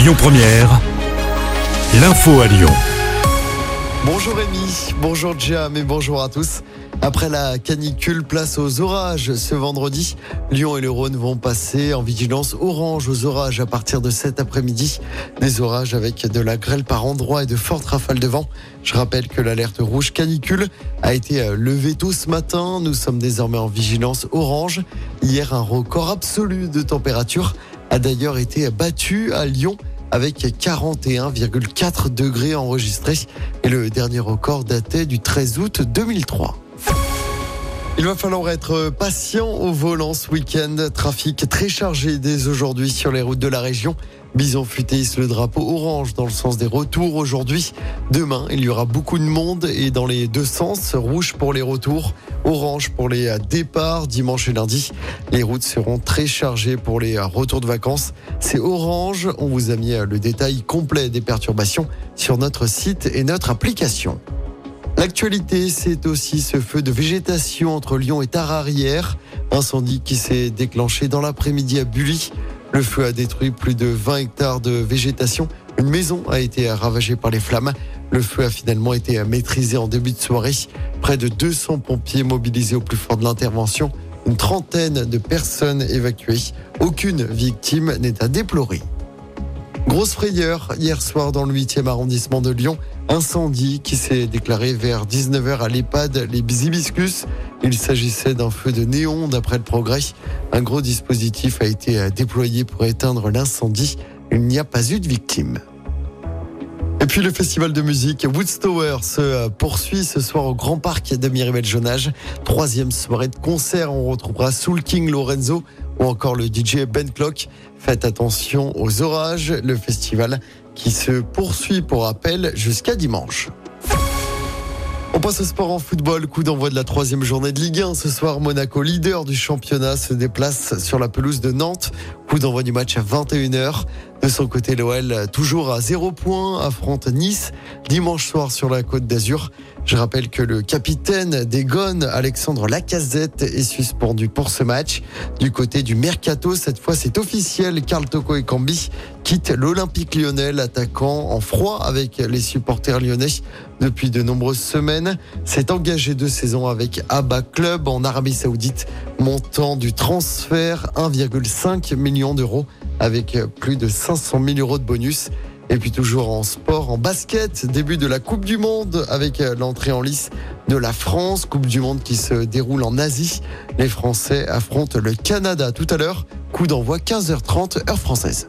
Lyon Première, l'info à Lyon. Bonjour Rémi, bonjour Jam et bonjour à tous. Après la canicule, place aux orages ce vendredi. Lyon et le Rhône vont passer en vigilance orange aux orages à partir de cet après-midi. Des orages avec de la grêle par endroits et de fortes rafales de vent. Je rappelle que l'alerte rouge canicule a été levée tôt ce matin. Nous sommes désormais en vigilance orange. Hier, un record absolu de température a d'ailleurs été battu à Lyon avec 41,4 degrés enregistrés. Et le dernier record datait du 13 août 2003. Il va falloir être patient au volant ce week-end. Trafic très chargé dès aujourd'hui sur les routes de la région. Bison futé le drapeau orange dans le sens des retours aujourd'hui. Demain, il y aura beaucoup de monde et dans les deux sens, rouge pour les retours, orange pour les départs dimanche et lundi. Les routes seront très chargées pour les retours de vacances. C'est orange. On vous a mis le détail complet des perturbations sur notre site et notre application. L'actualité, c'est aussi ce feu de végétation entre Lyon et Tararière. Incendie qui s'est déclenché dans l'après-midi à Bully. Le feu a détruit plus de 20 hectares de végétation. Une maison a été ravagée par les flammes. Le feu a finalement été maîtrisé en début de soirée. Près de 200 pompiers mobilisés au plus fort de l'intervention. Une trentaine de personnes évacuées. Aucune victime n'est à déplorer. Grosse frayeur hier soir dans le 8e arrondissement de Lyon. Incendie qui s'est déclaré vers 19h à l'EHPAD Les Hibiscus. Il s'agissait d'un feu de néon d'après le progrès. Un gros dispositif a été déployé pour éteindre l'incendie. Il n'y a pas eu de victime. Et puis le festival de musique Woodstower se poursuit ce soir au Grand Parc de Miribel Jonage. Troisième soirée de concert, on retrouvera Soul King Lorenzo ou encore le DJ Ben Clock. Faites attention aux orages, le festival qui se poursuit pour rappel jusqu'à dimanche. On passe au sport en football. Coup d'envoi de la troisième journée de Ligue 1. Ce soir, Monaco, leader du championnat, se déplace sur la pelouse de Nantes. Coup d'envoi du match à 21h. De son côté, l'OL, toujours à 0 points, affronte Nice dimanche soir sur la côte d'Azur. Je rappelle que le capitaine des Gones, Alexandre Lacazette, est suspendu pour ce match. Du côté du Mercato, cette fois c'est officiel, Carl Toko et Cambi l'Olympique lyonnais, attaquant en froid avec les supporters lyonnais depuis de nombreuses semaines. S'est engagé deux saisons avec Abba Club en Arabie Saoudite, montant du transfert 1,5 million d'euros avec plus de 500 000 euros de bonus. Et puis toujours en sport, en basket, début de la Coupe du Monde avec l'entrée en lice de la France. Coupe du Monde qui se déroule en Asie. Les Français affrontent le Canada tout à l'heure. Coup d'envoi 15h30 heure française.